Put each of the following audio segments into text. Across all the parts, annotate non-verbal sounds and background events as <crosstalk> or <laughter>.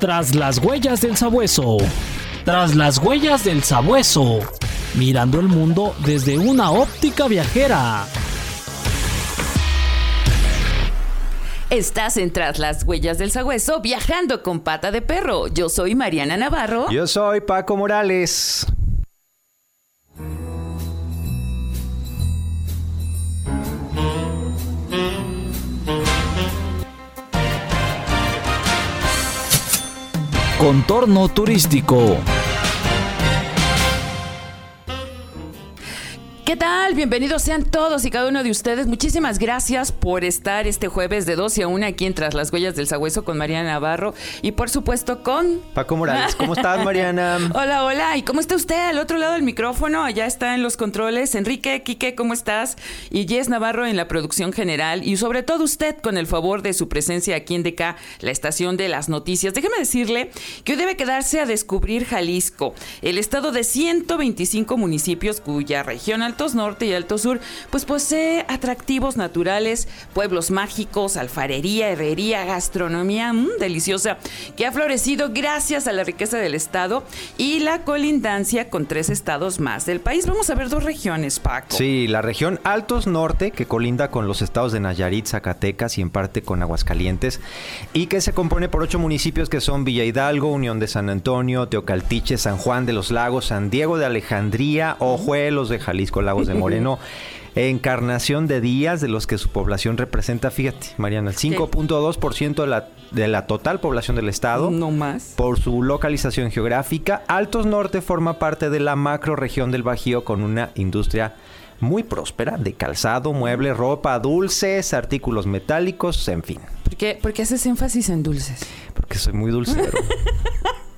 Tras las huellas del sabueso. Tras las huellas del sabueso. Mirando el mundo desde una óptica viajera. Estás en Tras las huellas del sabueso viajando con pata de perro. Yo soy Mariana Navarro. Yo soy Paco Morales. Contorno turístico. Tal? Bienvenidos sean todos y cada uno de ustedes. Muchísimas gracias por estar este jueves de 12 a 1 aquí en Tras las Huellas del Sagüeso con Mariana Navarro y por supuesto con... Paco Morales, ¿cómo estás Mariana? <laughs> hola, hola. ¿Y cómo está usted al otro lado del micrófono? Allá está en los controles. Enrique, Quique, ¿cómo estás? Y Jess Navarro en la producción general y sobre todo usted con el favor de su presencia aquí en DK, la estación de las noticias. Déjeme decirle que hoy debe quedarse a descubrir Jalisco, el estado de 125 municipios cuya región alta Norte y Alto Sur, pues posee atractivos naturales, pueblos mágicos, alfarería, herrería, gastronomía mmm, deliciosa, que ha florecido gracias a la riqueza del estado y la colindancia con tres estados más del país. Vamos a ver dos regiones, Paco. Sí, la región Altos Norte, que colinda con los estados de Nayarit, Zacatecas y en parte con Aguascalientes, y que se compone por ocho municipios que son Villa Hidalgo, Unión de San Antonio, Teocaltiche, San Juan de los Lagos, San Diego de Alejandría, Ojuelos de Jalisco, Lagos de <laughs> Moreno. Encarnación de días de los que su población representa, fíjate, Mariana, el 5.2% de la, de la total población del estado. No más. Por su localización geográfica, Altos Norte forma parte de la macro región del Bajío con una industria muy próspera de calzado, muebles, ropa, dulces, artículos metálicos, en fin. ¿Por qué, por qué haces énfasis en dulces? Porque soy muy dulcero. <laughs>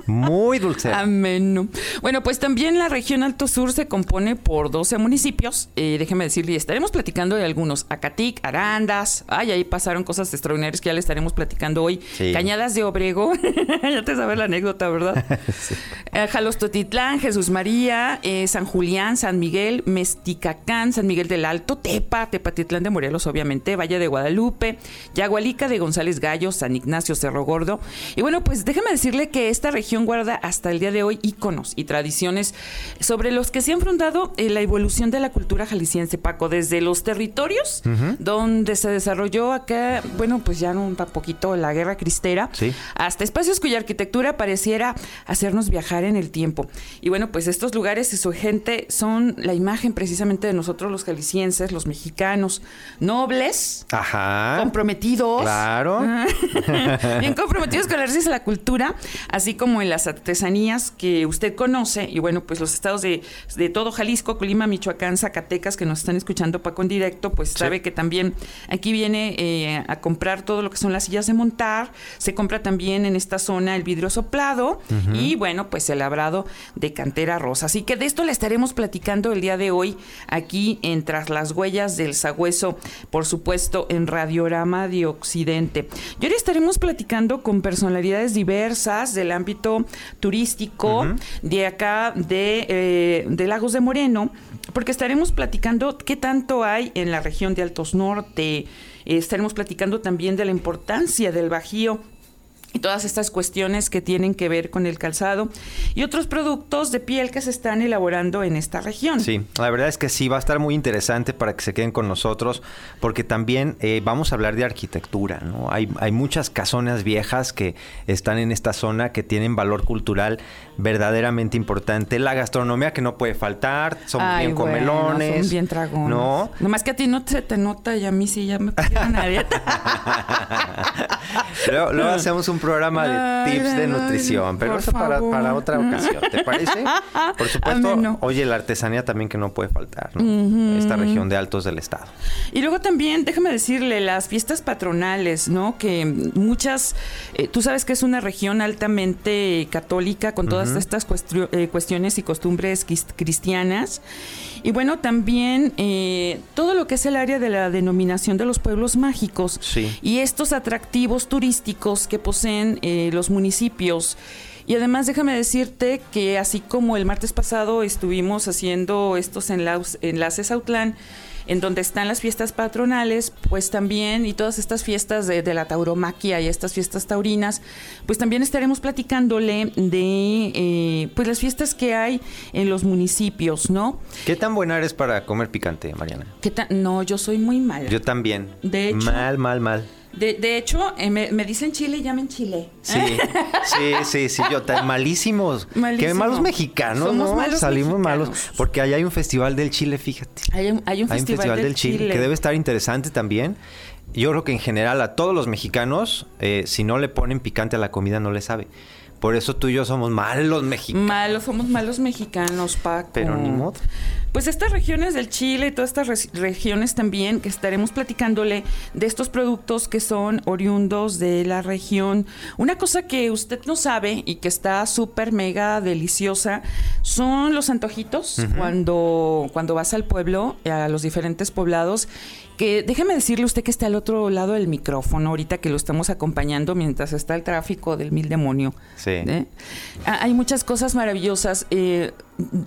Muy dulce. <laughs> Amén. Bueno, pues también la región Alto Sur se compone por 12 municipios. Eh, déjeme decirle, estaremos platicando de algunos. Acatic, Arandas. Ay, ahí pasaron cosas extraordinarias que ya le estaremos platicando hoy. Cañadas de Obrego. <laughs> ya te sabes la anécdota, ¿verdad? <laughs> sí. eh, Jalostotitlán, Jesús María, eh, San Julián, San Miguel, Mesticacán, San Miguel del Alto, Tepa, Tepatitlán de Morelos, obviamente, Valle de Guadalupe, Yagualica de González Gallo, San Ignacio Cerro Gordo. Y bueno, pues déjeme decirle que esta región guarda hasta el día de hoy íconos y tradiciones sobre los que se ha enfrentado eh, la evolución de la cultura jalisciense, Paco, desde los territorios uh -huh. donde se desarrolló acá, bueno, pues ya un poquito la guerra cristera, sí. hasta espacios cuya arquitectura pareciera hacernos viajar en el tiempo. Y bueno, pues estos lugares y su gente son la imagen precisamente de nosotros los jaliscienses, los mexicanos, nobles, Ajá. comprometidos, claro. <laughs> bien comprometidos con de la cultura, así como en las artesanías que usted conoce, y bueno, pues los estados de, de todo Jalisco, Colima, Michoacán, Zacatecas, que nos están escuchando Paco en directo, pues sí. sabe que también aquí viene eh, a comprar todo lo que son las sillas de montar, se compra también en esta zona el vidrio soplado uh -huh. y bueno, pues el labrado de cantera rosa. Así que de esto le estaremos platicando el día de hoy aquí en Tras las Huellas del Sagüeso, por supuesto en Radiorama de Occidente. Y ahora estaremos platicando con personalidades diversas del ámbito turístico uh -huh. de acá de, eh, de, Lagos de Moreno, porque estaremos platicando qué tanto hay en la región de Altos Norte, estaremos platicando también de la importancia del Bajío y todas estas cuestiones que tienen que ver con el calzado y otros productos de piel que se están elaborando en esta región. Sí, la verdad es que sí, va a estar muy interesante para que se queden con nosotros, porque también eh, vamos a hablar de arquitectura, ¿no? Hay, hay muchas casonas viejas que están en esta zona que tienen valor cultural verdaderamente importante. La gastronomía que no puede faltar, son Ay, bien bueno, comelones. Son bien dragones. No. Nomás que a ti no se te nota y a mí sí ya me pusieron a dieta. luego, luego <laughs> hacemos un programa de tips de nutrición, pero eso para, para, otra ocasión, ¿te parece? <laughs> Por supuesto, no. oye, la artesanía también que no puede faltar, ¿no? Uh -huh. Esta región de altos del estado. Y luego también, déjame decirle, las fiestas patronales, ¿no? Que muchas, eh, tú sabes que es una región altamente católica con todas uh -huh. estas eh, cuestiones y costumbres cristianas. Y bueno, también eh, todo lo que es el área de la denominación de los pueblos mágicos sí. y estos atractivos turísticos que poseen eh, los municipios. Y además déjame decirte que así como el martes pasado estuvimos haciendo estos enlaces a Autlán, en donde están las fiestas patronales, pues también, y todas estas fiestas de, de la tauromaquia y estas fiestas taurinas, pues también estaremos platicándole de eh, pues las fiestas que hay en los municipios, ¿no? ¿Qué tan buena eres para comer picante, Mariana? ¿Qué ta- no, yo soy muy mala. Yo también. De hecho- Mal, mal, mal. De, de hecho, eh, me, me dicen chile y llamen chile. Sí, sí, sí, sí, yo ta- malísimos. Malísimo. malos mexicanos, Somos ¿no? malos Salimos mexicanos. malos. Porque allá hay un festival del Chile, fíjate. Hay un, hay un Hay un festival, del Chile, que debe estar interesante también. Yo creo que en general a todos los mexicanos, eh, si no le ponen picante a la comida, no le sabe. Por eso tú y yo somos malos mexicanos. Malos, somos malos mexicanos, Paco. Pero ni modo. Pues estas regiones del Chile y todas estas re- regiones también que estaremos platicándole de estos productos que son oriundos de la región. Una cosa que usted no sabe y que está súper mega deliciosa son los antojitos cuando, cuando vas al pueblo, a los diferentes poblados. Que déjeme decirle usted que está al otro lado del micrófono ahorita que lo estamos acompañando mientras está el tráfico del mil demonio. Sí. ¿eh? Ah, Hay muchas cosas maravillosas. Eh,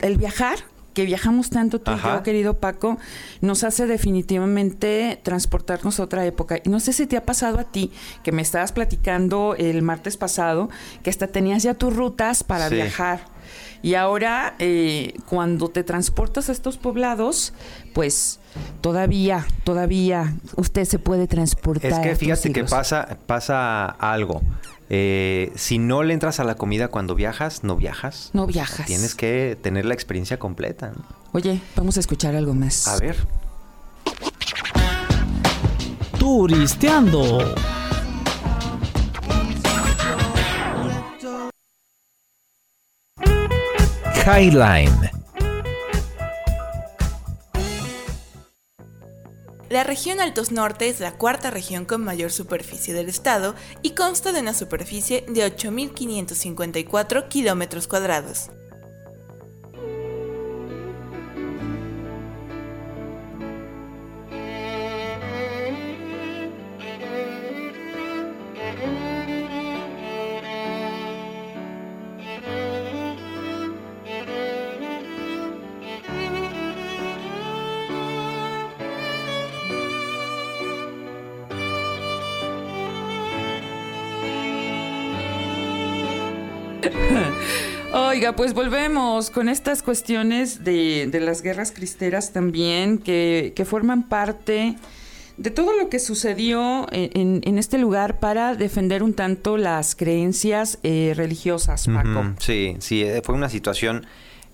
el viajar, que viajamos tanto tú y yo, querido Paco, nos hace definitivamente transportarnos a otra época. Y no sé si te ha pasado a ti, que me estabas platicando el martes pasado, que hasta tenías ya tus rutas para Sí. viajar. Y ahora, eh, cuando te transportas a estos poblados, pues todavía, todavía usted se puede transportar. Es que fíjate que pasa, pasa algo. Eh, si no le entras a la comida cuando viajas, no viajas. No viajas. Tienes que tener la experiencia completa. ¿no? Oye, vamos a escuchar algo más. A ver. Turisteando. Highline. La región Altos Norte es la cuarta región con mayor superficie del estado y consta de una superficie de 8.554 kilómetros cuadrados. <laughs> Oiga, pues volvemos con estas cuestiones de, de las guerras cristeras también, que, que forman parte de todo lo que sucedió en, este lugar para defender un tanto las creencias eh, religiosas, Paco. Sí, sí, eh, fue una situación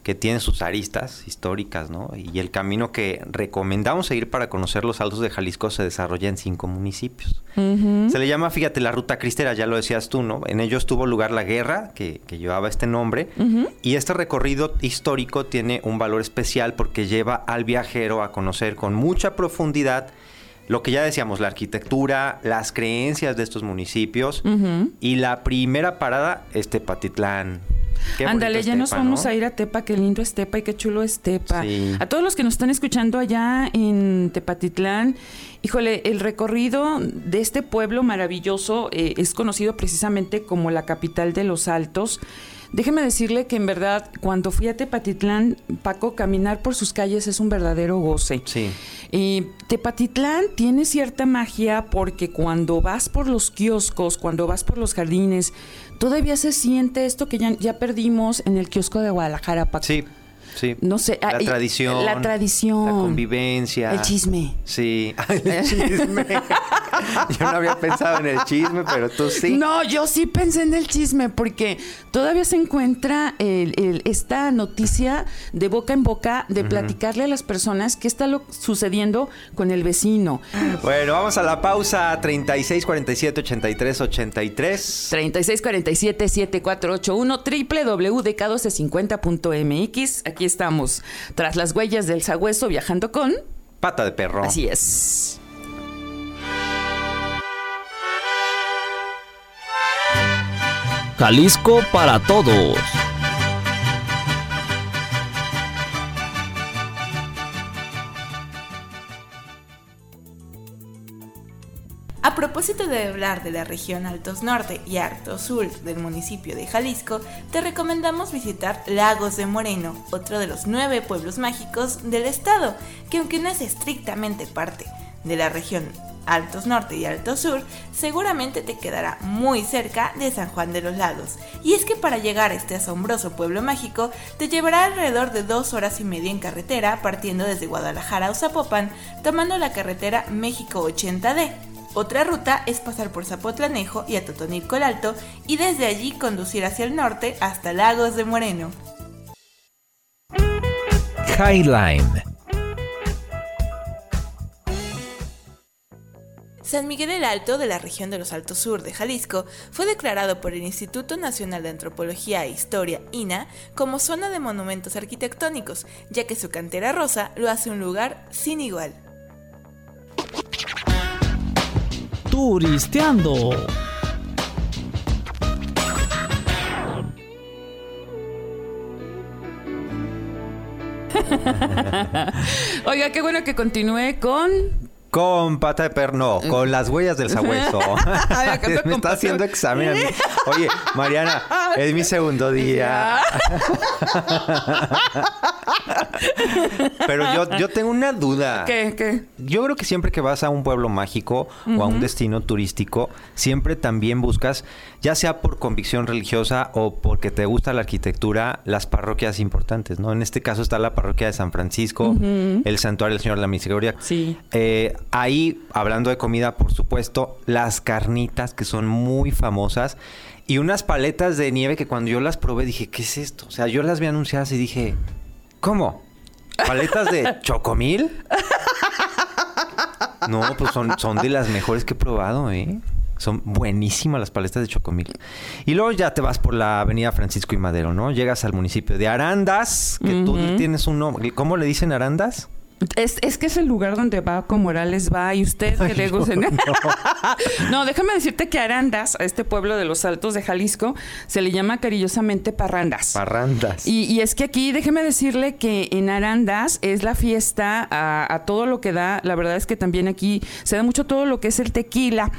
que tiene sus aristas históricas, ¿no? Y el camino que recomendamos seguir para conocer los altos de Jalisco se desarrolla en cinco municipios. Se le llama, fíjate, la ruta cristera, ya lo decías tú, ¿no? En ellos tuvo lugar la guerra que, que llevaba este nombre y este recorrido histórico tiene un valor especial porque lleva al viajero a conocer con mucha profundidad lo que ya decíamos, la arquitectura, las creencias de estos municipios y la primera parada es Tepatitlán. Ándale, ya nos vamos ¿no? a ir a Tepa, qué lindo es Tepa y qué chulo es Tepa. Sí. A todos los que nos están escuchando allá en Tepatitlán, híjole, el recorrido de este pueblo maravilloso eh, es conocido precisamente como la capital de los Altos. Déjeme decirle que en verdad, cuando fui a Tepatitlán, Paco, caminar por sus calles es un verdadero goce. Sí. Eh, Tepatitlán tiene cierta magia porque cuando vas por los kioscos, cuando vas por los jardines, todavía se siente esto que ya, ya perdimos en el kiosco de Guadalajara, Paco. Sí, sí. No sé, La ah, tradición. la tradición. La convivencia. El chisme. Sí. <laughs> El chisme. Yo no había pensado en el chisme, pero tú sí. No, yo sí pensé en el chisme porque todavía se encuentra el- el- esta noticia de boca en boca de platicarle a las personas qué está lo, sucediendo con el vecino. Bueno, vamos a la pausa. 36, 47, 83, 83. 3647-7481 www.dk1250.mx. Aquí estamos, tras las huellas del sagüeso, viajando con... Pata de perro. Así es. Jalisco para todos. A propósito de hablar de la región Altos Norte y Altos Sur del municipio de Jalisco, te recomendamos visitar Lagos de Moreno, otro de los nueve pueblos mágicos del estado, que aunque no es estrictamente parte de la región Altos Norte y Altos Sur, seguramente te quedará muy cerca de San Juan de los Lagos. Y es que para llegar a este asombroso pueblo mágico, te llevará alrededor de dos horas y media en carretera, partiendo desde Guadalajara a Zapopan, tomando la carretera México 80D otra ruta es pasar por Zapotlanejo y Atotonilco el Alto y desde allí conducir hacia el norte hasta Lagos de Moreno. Highline. San Miguel el Alto, de la región de los Altos Sur de Jalisco, fue declarado por el Instituto Nacional de Antropología e Historia, INA, como zona de monumentos arquitectónicos, ya que su cantera rosa lo hace un lugar sin igual. Turisteando. <laughs> Oiga, qué bueno que continúe con con pata de perno, con las huellas del sabueso. <laughs> <laughs> Me está haciendo examen a mí. Oye, Mariana, es mi segundo <laughs> día. Pero yo, yo tengo una duda. ¿Qué? ¿Qué? Yo creo que siempre que vas a un pueblo mágico o a un destino turístico, siempre también buscas, ya sea por convicción religiosa o porque te gusta la arquitectura, las parroquias importantes, ¿no? En este caso está la parroquia de San Francisco, el santuario del Señor de la Misericordia. Sí. Eh, ahí, hablando de comida, por supuesto, las carnitas que son muy famosas y unas paletas de nieve que cuando yo las probé dije, ¿qué es esto? O sea, yo las vi anunciadas y dije, ¿cómo? ¿Paletas de <laughs> chocomil? No, pues son, son de las mejores que he probado, ¿eh? Son buenísimas las paletas de chocomil. Y luego ya te vas por la avenida Francisco y Madero, ¿no? Llegas al municipio de Arandas, que tú tienes un nombre. ¿Cómo le dicen Arandas? Es, es, que es el lugar donde Baco Morales va y usted que le gusta. No, <laughs> no. déjame decirte que Arandas, a este pueblo de los Altos de Jalisco, se le llama cariñosamente Parrandas. Parrandas. Y, y es que aquí, déjeme decirle que en Arandas es la fiesta a, a, todo lo que da. La verdad es que también aquí se da mucho todo lo que es el tequila.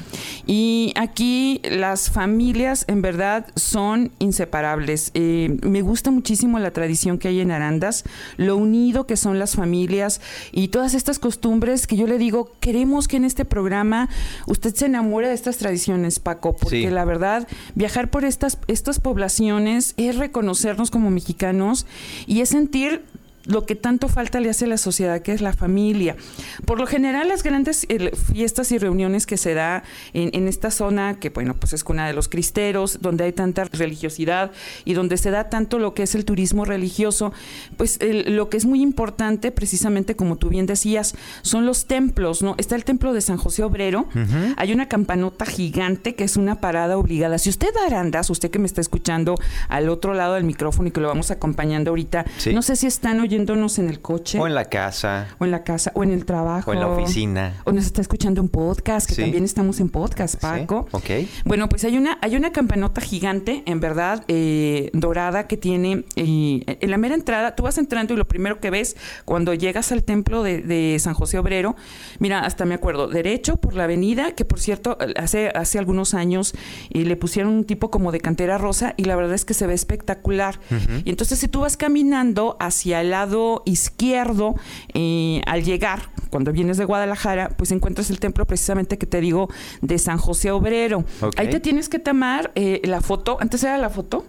Y aquí las familias en verdad son inseparables. Eh, me gusta muchísimo la tradición que hay en Arandas, lo unido que son las familias y todas estas costumbres que yo le digo, queremos que en este programa usted se enamore de estas tradiciones, Paco, porque la verdad, viajar por estas, estas poblaciones es reconocernos como mexicanos y es sentir lo que tanto falta le hace a la sociedad, que es la familia. Por lo general, las grandes fiestas y reuniones que se da en, esta zona, que bueno, pues es cuna de los cristeros, donde hay tanta religiosidad y donde se da tanto lo que es el turismo religioso, pues lo que es muy importante, precisamente como tú bien decías, son los templos, ¿no? Está el templo de San José Obrero, hay una campanota gigante que es una parada obligada. Si usted da arandas, usted que me está escuchando al otro lado del micrófono y que lo vamos acompañando ahorita, no sé si están oyendo oyéndonos en el coche. O en la casa. O en la casa, o en el trabajo. O en la oficina. O nos está escuchando un podcast, que también estamos en podcast, Paco. Ok. Bueno, pues hay una, hay una campanota gigante, en verdad, eh, dorada, que tiene eh, en la mera entrada, tú vas entrando y lo primero que ves cuando llegas al templo de, San José Obrero, mira, hasta me acuerdo, derecho por la avenida, que por cierto, hace, hace algunos años eh, le pusieron un tipo como de cantera rosa y la verdad es que se ve espectacular. Y entonces si tú vas caminando hacia el lado izquierdo, eh, al llegar, cuando vienes de Guadalajara, pues encuentras el templo precisamente que te digo de San José Obrero. Ahí te tienes que tomar eh, la foto. Antes era la foto.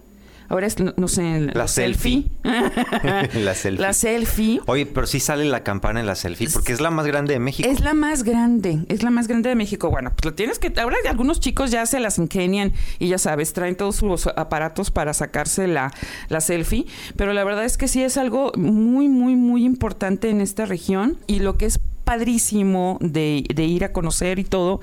Ahora es, no, sé, la, selfie. <laughs> la selfie. La selfie. Oye, pero sí sale la campana en la selfie, porque es la más grande de México. Es la más grande, es la más grande de México. Bueno, pues lo tienes que. Ahora algunos chicos ya se las ingenian y ya sabes, traen todos sus aparatos para sacarse la, la selfie. Pero la verdad es que sí es algo muy, muy, muy importante en esta región. Y lo que es padrísimo de, de, ir a conocer y todo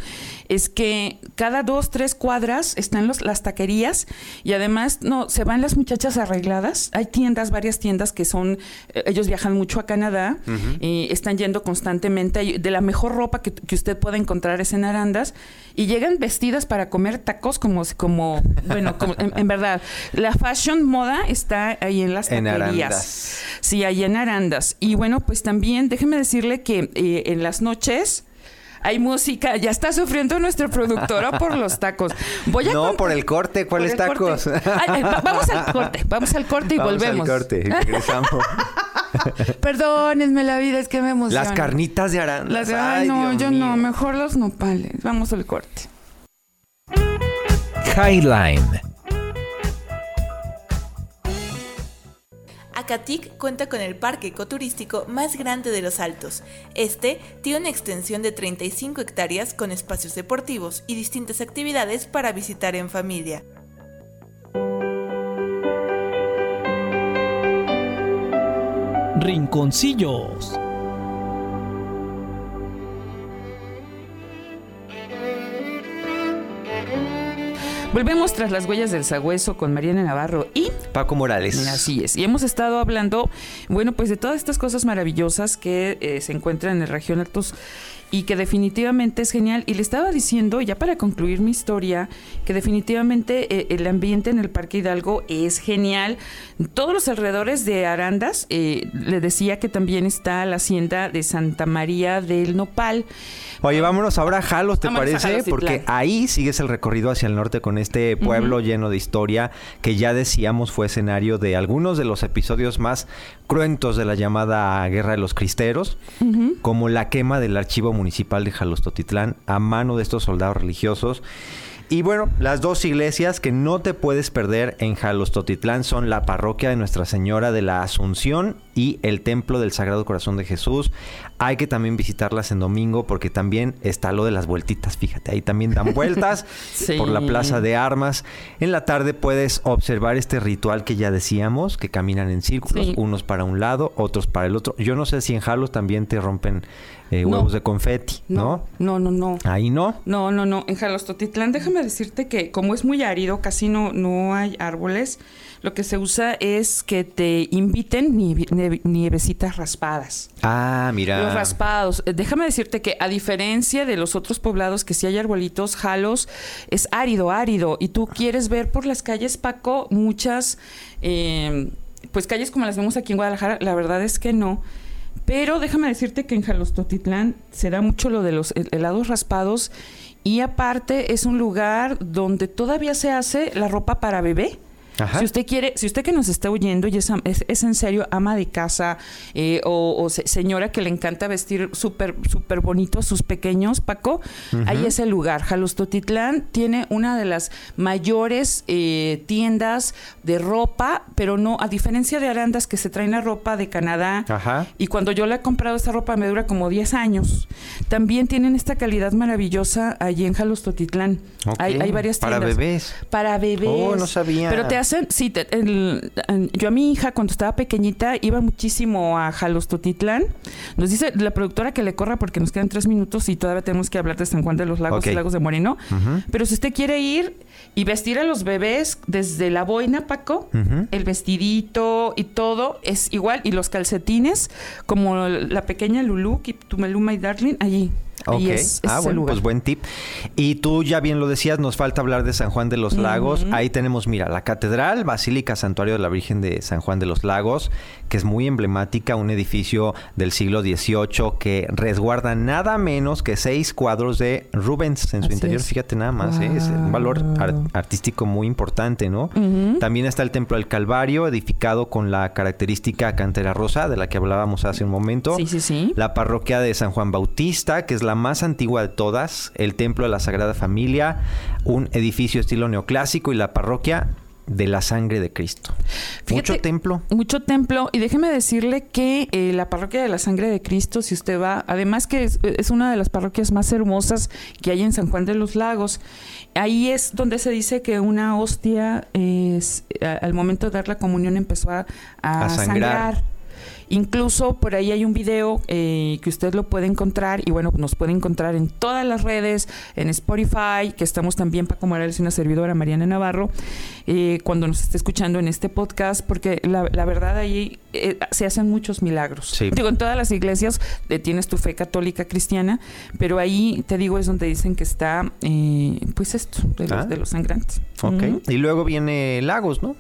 es que cada dos, tres cuadras están los, las taquerías y además no se van las muchachas arregladas. Hay tiendas, varias tiendas que son, eh, ellos viajan mucho a Canadá están yendo constantemente. De la mejor ropa que, que, usted pueda encontrar es en Arandas y llegan vestidas para comer tacos como, como bueno, como, en, verdad. La fashion moda está ahí en las taquerías. Sí, ahí en Arandas. Y bueno, pues también déjeme decirle que... Eh, en las noches hay música. Ya está sufriendo nuestra productora por los tacos. Voy a No, por el corte. ¿Cuáles tacos? corte. Ay, ay, va- vamos al corte, vamos al corte y Vamos volvemos. al corte. Regresamos. <laughs> Perdónenme la vida, es que me emociona. Las carnitas de arandas. Las ay, no, Dios yo no, mejor los nopales. Vamos al corte. Highline. Acatic cuenta con el parque ecoturístico más grande de los Altos. Este tiene una extensión de 35 hectáreas con espacios deportivos y distintas actividades para visitar en familia. Rinconcillos. Volvemos tras las huellas del sagüeso con Mariana Navarro y Paco Morales. Así es. Y hemos estado hablando, bueno, pues de todas estas cosas maravillosas que eh, se encuentran en la región Altos y que definitivamente es genial. Y le estaba diciendo, ya para concluir mi historia, que definitivamente eh, el ambiente en el Parque Hidalgo es genial. Todos los alrededores de Arandas, eh, le decía que también está la hacienda de Santa María del Nopal. Oye, vámonos ahora a Jalos, ¿te Vámonos parece? Porque ahí sigues el recorrido hacia el norte con este pueblo lleno de historia que ya decíamos fue escenario de algunos de los episodios más cruentos de la llamada Guerra de los Cristeros, como la quema del archivo municipal de Jalostotitlán a mano de estos soldados religiosos. Y bueno, las dos iglesias que no te puedes perder en Jalostotitlán son la parroquia de Nuestra Señora de la Asunción y el Templo del Sagrado Corazón de Jesús. Hay que también visitarlas en domingo porque también está lo de las vueltitas, fíjate, ahí también dan vueltas <laughs> Sí. por la Plaza de Armas. En la tarde puedes observar este ritual que ya decíamos, que caminan en círculos, Sí. unos para un lado, otros para el otro. Yo no sé si en Jalos también te rompen eh, No. huevos de confeti, ¿no? No, no, no. Ahí no. No, no, no. En Jalostotitlán, déjame decirte que como es muy árido, casi no, no hay árboles, lo que se usa es que te inviten nieve- nievecitas raspadas. Ah, mira. Los raspados. Eh, Déjame decirte que a diferencia de los otros poblados que sí hay arbolitos, Jalos es árido, árido. Y tú quieres ver por las calles, Paco, muchas, eh, pues calles como las vemos aquí en Guadalajara. La verdad es que no. Pero déjame decirte que en Jalostotitlán se da mucho lo de los hel- helados raspados. Y aparte es un lugar donde todavía se hace la ropa para bebé. Ajá. Si usted quiere, si usted que nos está oyendo y es, es, es en serio ama de casa eh, o, o se- señora que le encanta vestir súper súper bonito a sus pequeños, Paco, ahí es el lugar. Jalostotitlán tiene una de las mayores eh, tiendas de ropa, pero no, a diferencia de Arandas que se traen la ropa de Canadá. Ajá. Y cuando yo le he comprado esta ropa me dura como 10 años. También tienen esta calidad maravillosa allí en Jalostotitlán. Ok. Hay, hay varias Para tiendas. bebés. Para bebés. Oh, no sabía. Pero te hacen, sí, te- el- yo a mi hija cuando estaba pequeñita iba muchísimo a Jalostotitlán. Nos dice la productora que le corra porque nos quedan tres minutos y todavía tenemos que hablar de San Juan de los Lagos y Lagos de Moreno. Pero si usted quiere ir y vestir a los bebés desde la boina, Paco, el vestidito y todo es igual. Y los calcetines, como la pequeña Lulu, Tumeluma y Darling, allí. Ahí Ok. es, ah, bueno, lugar. pues buen tip. Y tú ya bien lo decías, nos falta hablar de San Juan de los Lagos. Ahí tenemos, mira, la Catedral, Basílica Santuario de la Virgen de San Juan de los Lagos, que es muy emblemática, un edificio del siglo XVIII que resguarda nada menos que seis cuadros de Rubens en su Así interior. es. Fíjate nada más, ¿eh? es un valor ar- artístico muy importante, ¿no? También está el Templo del Calvario, edificado con la característica cantera rosa de la que hablábamos hace un momento. Sí, sí, sí. La parroquia de San Juan Bautista, que es la más antigua de todas, el Templo de la Sagrada Familia, un edificio estilo neoclásico y la parroquia de la sangre de Cristo. Fíjate, Mucho templo. Mucho templo. Y déjeme decirle que eh, la parroquia de la sangre de Cristo, si usted va, además que es, es una de las parroquias más hermosas que hay en San Juan de los Lagos, ahí es donde se dice que una hostia es, a- al momento de dar la comunión empezó a, a A sangrar. sangrar. Incluso por ahí hay un video eh, que usted lo puede encontrar y bueno, nos puede encontrar en todas las redes, en Spotify, que estamos también Paco Morales y una servidora Mariana Navarro, eh, cuando nos esté escuchando en este podcast, porque la, la verdad ahí eh, se hacen muchos milagros. Sí. Digo, en todas las iglesias eh, tienes tu fe católica cristiana, pero ahí te digo es donde dicen que está, eh, pues esto, de los, Ah. de los sangrantes. Ok. Y luego viene Lagos, ¿no?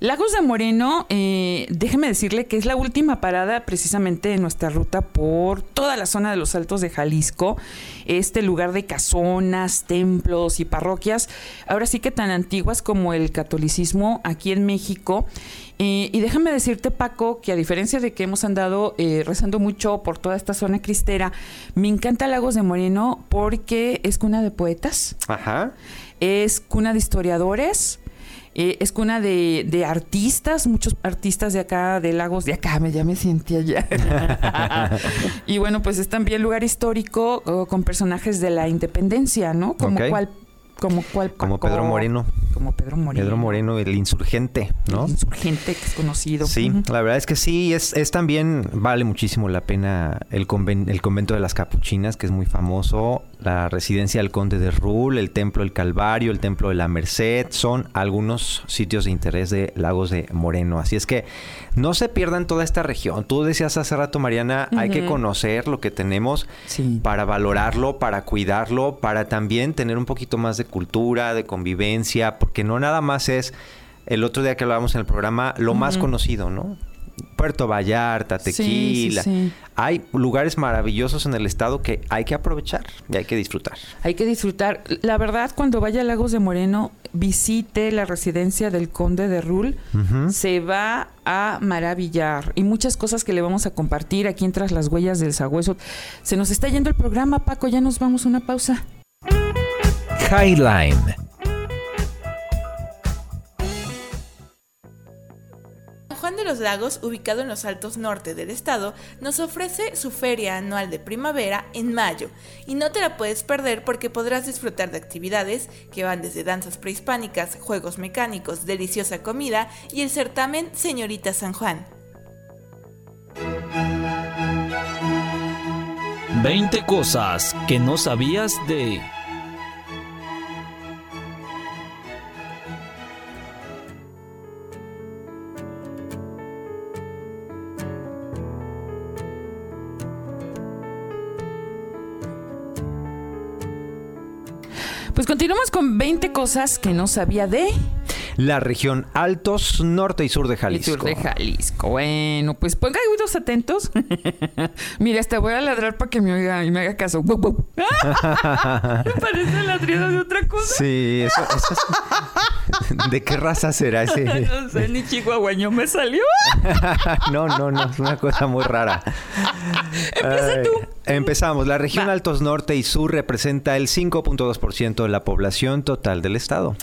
Lagos de Moreno, eh, déjeme decirle que es la última parada precisamente de nuestra ruta por toda la zona de los Altos de Jalisco, este lugar de casonas, templos y parroquias, ahora sí que tan antiguas como el catolicismo aquí en México. Eh, y déjame decirte, Paco, que a diferencia de que hemos andado eh, rezando mucho por toda esta zona cristera, me encanta Lagos de Moreno porque es cuna de poetas, Ajá. es cuna de historiadores, eh, es cuna de, de artistas, muchos artistas de acá, de Lagos de acá, me ya me sentí allá. <laughs> y bueno, pues es también lugar histórico oh, con personajes de la independencia, ¿no? Como Ok. cual, como cual Como Pedro Moreno. Como Pedro Moreno. Pedro Moreno, el insurgente, ¿no? el insurgente que es conocido. Sí, la verdad es que sí, es, es también, vale muchísimo la pena el, conven- el convento de las capuchinas, que es muy famoso, la residencia del conde de Rul, el templo del Calvario, el templo de la Merced, son algunos sitios de interés de Lagos de Moreno. Así es que no se pierdan toda esta región. Tú decías hace rato, Mariana, hay que conocer lo que tenemos Sí. para valorarlo, para cuidarlo, para también tener un poquito más de cultura, de convivencia, porque no nada más es el otro día que hablábamos en el programa, lo más conocido, ¿no? Puerto Vallarta, Tequila. sí, sí. Hay lugares maravillosos en el estado que hay que aprovechar y hay que disfrutar. Hay que disfrutar. La verdad, cuando vaya a Lagos de Moreno, visite la residencia del conde de Rul. Se va a maravillar. Y muchas cosas que le vamos a compartir aquí en Tras las Huellas del Sagüeso. Se nos está yendo el programa, Paco. Ya nos vamos a una pausa. Highline. Juan de los Lagos, ubicado en los altos norte del estado, nos ofrece su feria anual de primavera en mayo y no te la puedes perder porque podrás disfrutar de actividades que van desde danzas prehispánicas, juegos mecánicos, deliciosa comida y el certamen Señorita San Juan. 20 cosas que no sabías de... continuamos con 20 cosas que no sabía de La región Altos, Norte y Sur de Jalisco. sur de Jalisco. Bueno, pues pongan oídos atentos. <laughs> Mira, hasta voy a ladrar para que me oiga y me haga caso. Guau. <laughs> Parece ladrido de otra cosa. Sí, eso, eso es- ¿De qué raza será ese? <laughs> No sé, ni chihuahueño me salió. no, no, no, es una cosa muy rara. Empieza tú. Empezamos. La región Va. Altos Norte y Sur representa el 5.2% de la población total del estado.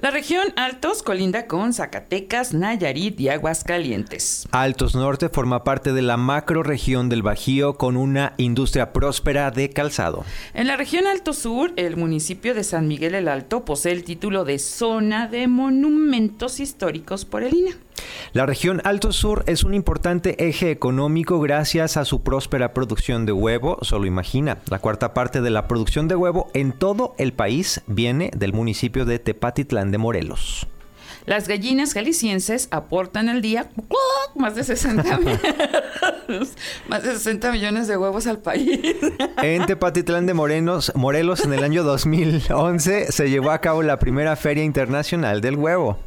La región Altos colinda con Zacatecas, Nayarit y Aguascalientes. Altos Norte forma parte de la macroregión del Bajío con una industria próspera de calzado. En la región Alto Sur, el municipio de San Miguel el Alto posee el título de Zona de Monumentos Históricos por el INA. La región Alto Sur es un importante eje económico gracias a su próspera producción de huevo. Solo imagina, la cuarta parte de la producción de huevo en todo el país viene del municipio de Tepatitlán de Morelos. Las gallinas jaliscienses aportan al día más de 60 millones, <laughs> más de 60 millones de huevos al país. En Tepatitlán de Morenos, Morelos, en el año 2011, se llevó a cabo la primera Feria Internacional del Huevo.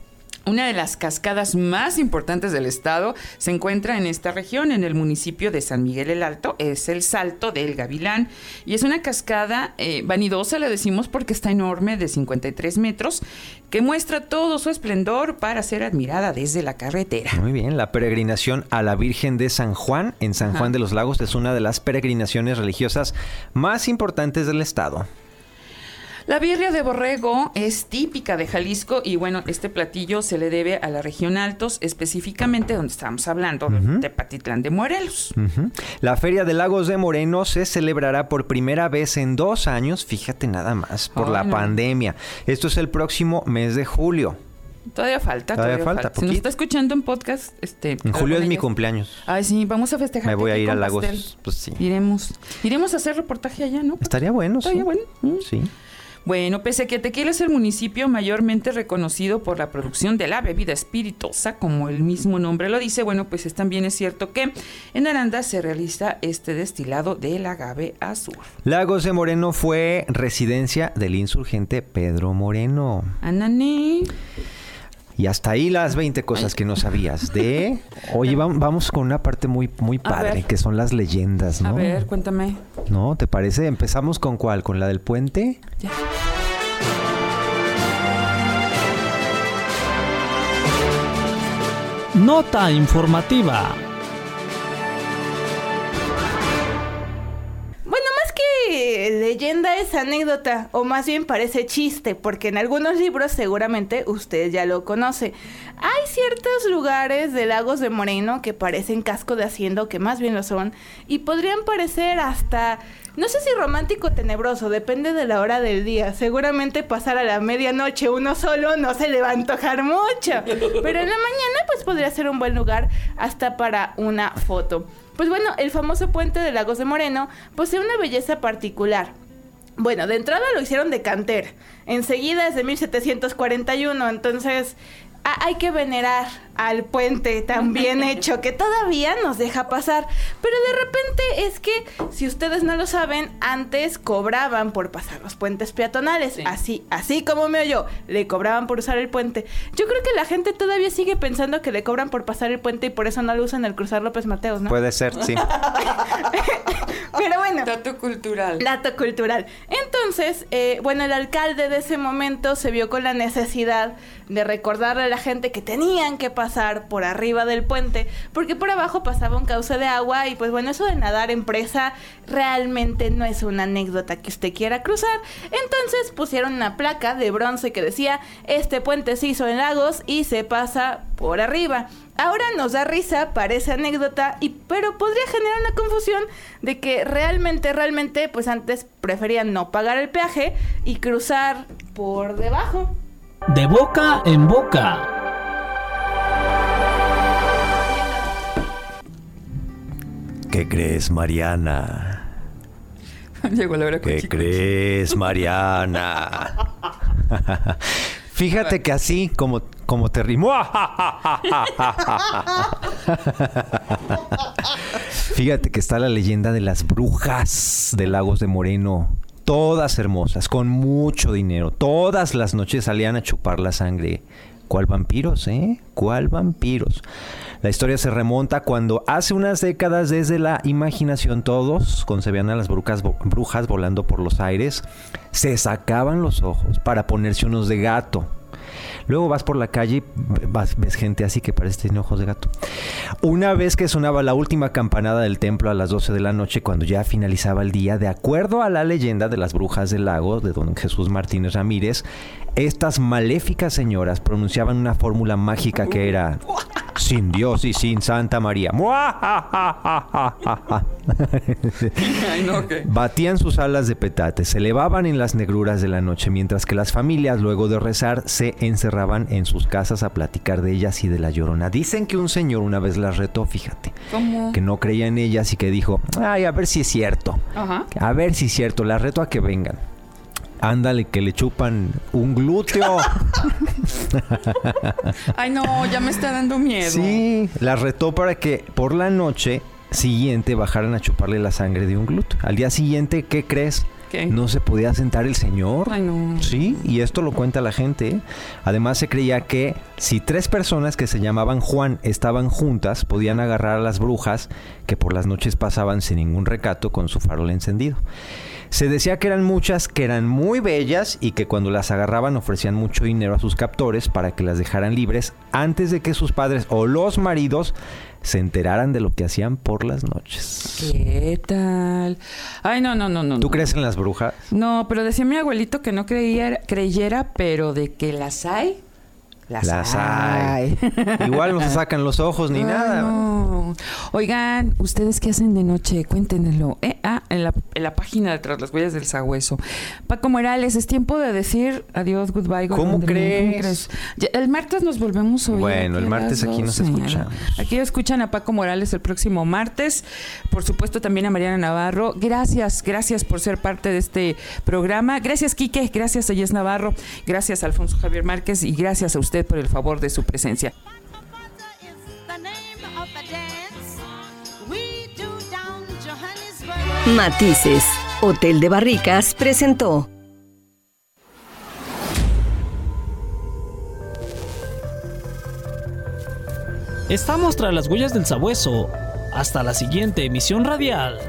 Una de las cascadas más importantes del estado se encuentra en esta región, en el municipio de San Miguel el Alto. Es el Salto del Gavilán. Y es una cascada eh, vanidosa, le decimos porque está enorme, de 53 metros, que muestra todo su esplendor para ser admirada desde la carretera. Muy bien, la peregrinación a la Virgen de San Juan en San Juan de los Lagos es una de las peregrinaciones religiosas más importantes del estado. La birria de borrego es típica de Jalisco y bueno, este platillo se le debe a la región Altos, específicamente donde estamos hablando, de Tepatitlán de Morelos. La Feria de Lagos de Moreno se celebrará por primera vez en dos años, fíjate nada más, por la no. pandemia. Esto es el próximo mes de julio. Todavía falta, Todavía todavía, falta, falta. Si nos está escuchando en podcast, este... En julio es mi cumpleaños. Ay, sí, vamos a festejar. Me voy a ir a Lagos. pastel. Pues sí. Iremos. Iremos a hacer reportaje allá, ¿no? Estaría bueno, sí. Estaría bueno. Mm. Sí. Bueno, pese a que Tequila es el municipio mayormente reconocido por la producción de la bebida espirituosa, como el mismo nombre lo dice, bueno, pues es también es cierto que en Aranda se realiza este destilado del agave azul. Lagos de Moreno fue residencia del insurgente Pedro Moreno. Anané. Y hasta ahí las 20 cosas que no sabías de... <laughs> Oye, vam- vamos con una parte muy, muy A padre, que son las leyendas, ¿no? A ver, cuéntame. ¿No? ¿Te parece? ¿Empezamos con cuál? ¿Con la del puente? Ya. Nota informativa. Leyenda es anécdota, o más bien parece chiste, porque en algunos libros seguramente usted ya lo conoce. Hay ciertos lugares de Lagos de Moreno que parecen casco de hacienda, o que más bien lo son, y podrían parecer hasta, no sé si romántico o tenebroso, depende de la hora del día. Seguramente pasar a la medianoche uno solo no se le va a antojar mucho, pero en la mañana pues podría ser un buen lugar hasta para una foto. Pues bueno, el famoso puente de Lagos de Moreno posee una belleza particular. Bueno, de entrada lo hicieron de cantera. Enseguida es de 1741, entonces hay que venerar al puente tan bien <laughs> hecho que todavía nos deja pasar. Pero de repente es que, si ustedes no lo saben, antes cobraban por pasar los puentes peatonales. Sí. Así, así como me oyó, le cobraban por usar el puente. Yo creo que la gente todavía sigue pensando que le cobran por pasar el puente y por eso no lo usan al cruzar López Mateos, ¿no? Puede ser, sí. <laughs> Pero bueno. Dato cultural. Dato cultural. Entonces, eh, bueno, el alcalde de ese momento se vio con la necesidad de recordarle la gente que tenían que pasar por arriba del puente, porque por abajo pasaba un cauce de agua y pues bueno, eso de nadar en presa realmente no es una anécdota que usted quiera cruzar. Entonces pusieron una placa de bronce que decía, este puente se hizo en lagos y se pasa por arriba. Ahora nos da risa, parece anécdota, y, pero podría generar una confusión de que realmente, realmente, pues antes preferían no pagar el peaje y cruzar por debajo. De boca en boca. ¿Qué crees, Mariana? <laughs> Llegó la hora con ¿Qué chicos. crees, Mariana? <laughs> Fíjate que así como, como te rimó. <laughs> Fíjate que está la leyenda de las brujas de Lagos de Moreno. Todas hermosas, con mucho dinero. Todas las noches salían a chupar la sangre. ¿Cuál vampiros, eh? ¿Cuál vampiros? La historia se remonta cuando hace unas décadas desde la imaginación todos concebían a las brujas, brujas volando por los aires, se sacaban los ojos para ponerse unos de gato. Luego vas por la calle y vas- ves gente así que parece que tiene ojos de gato. Una vez que sonaba la última campanada del templo a las 12 de la noche, cuando ya finalizaba el día, de acuerdo a la leyenda de las brujas del lago de don Jesús Martínez Ramírez, estas maléficas señoras pronunciaban una fórmula mágica que era sin Dios y sin Santa María. <laughs> Batían sus alas de petate, se elevaban en las negruras de la noche, mientras que las familias, luego de rezar, se encerraban en sus casas a platicar de ellas y de la llorona. Dicen que un señor una vez las retó, fíjate, ¿Cómo? que no creía en ellas y que dijo, ay, a ver si es cierto, Ajá. a ver si es cierto, las reto a que vengan. Ándale, que le chupan un glúteo. Ay, no, ya me está dando miedo. Sí, las retó para que por la noche siguiente bajaran a chuparle la sangre de un glúteo. Al día siguiente, ¿qué crees? ¿Qué? No se podía sentar el señor. Ay, no. Sí, y esto lo cuenta la gente. ¿eh? Además se creía que si tres personas que se llamaban Juan estaban juntas, podían agarrar a las brujas que por las noches pasaban sin ningún recato con su farol encendido. Se decía que eran muchas, que eran muy bellas y que cuando las agarraban ofrecían mucho dinero a sus captores para que las dejaran libres antes de que sus padres o los maridos se enteraran de lo que hacían por las noches. ¿Qué tal? Ay, no, no, no, no. ¿Tú no. crees en las brujas? No, pero decía mi abuelito que no creyera, creyera, pero de que las hay, las, Las hay. <laughs> Igual no se sacan los ojos ni Ay, nada. no. Oigan, ¿ustedes qué hacen de noche? Cuéntenlo. Eh, ah, en la, en la página de Tras las Huellas del Sagüeso. Paco Morales, es tiempo de decir adiós, goodbye. ¿Cómo crees? Ya, el martes nos volvemos a oír. Bueno, el martes aquí nos 12. escuchamos. Aquí escuchan a Paco Morales el próximo martes. Por supuesto, también a Mariana Navarro. Gracias, gracias por ser parte de este programa. Gracias, Quique. Gracias a Yes Navarro. Gracias, Alfonso Javier Márquez. Y gracias a usted por el favor de su presencia. Matices. Hotel de Barricas presentó. Estamos tras las huellas del sabueso. Hasta la siguiente emisión radial.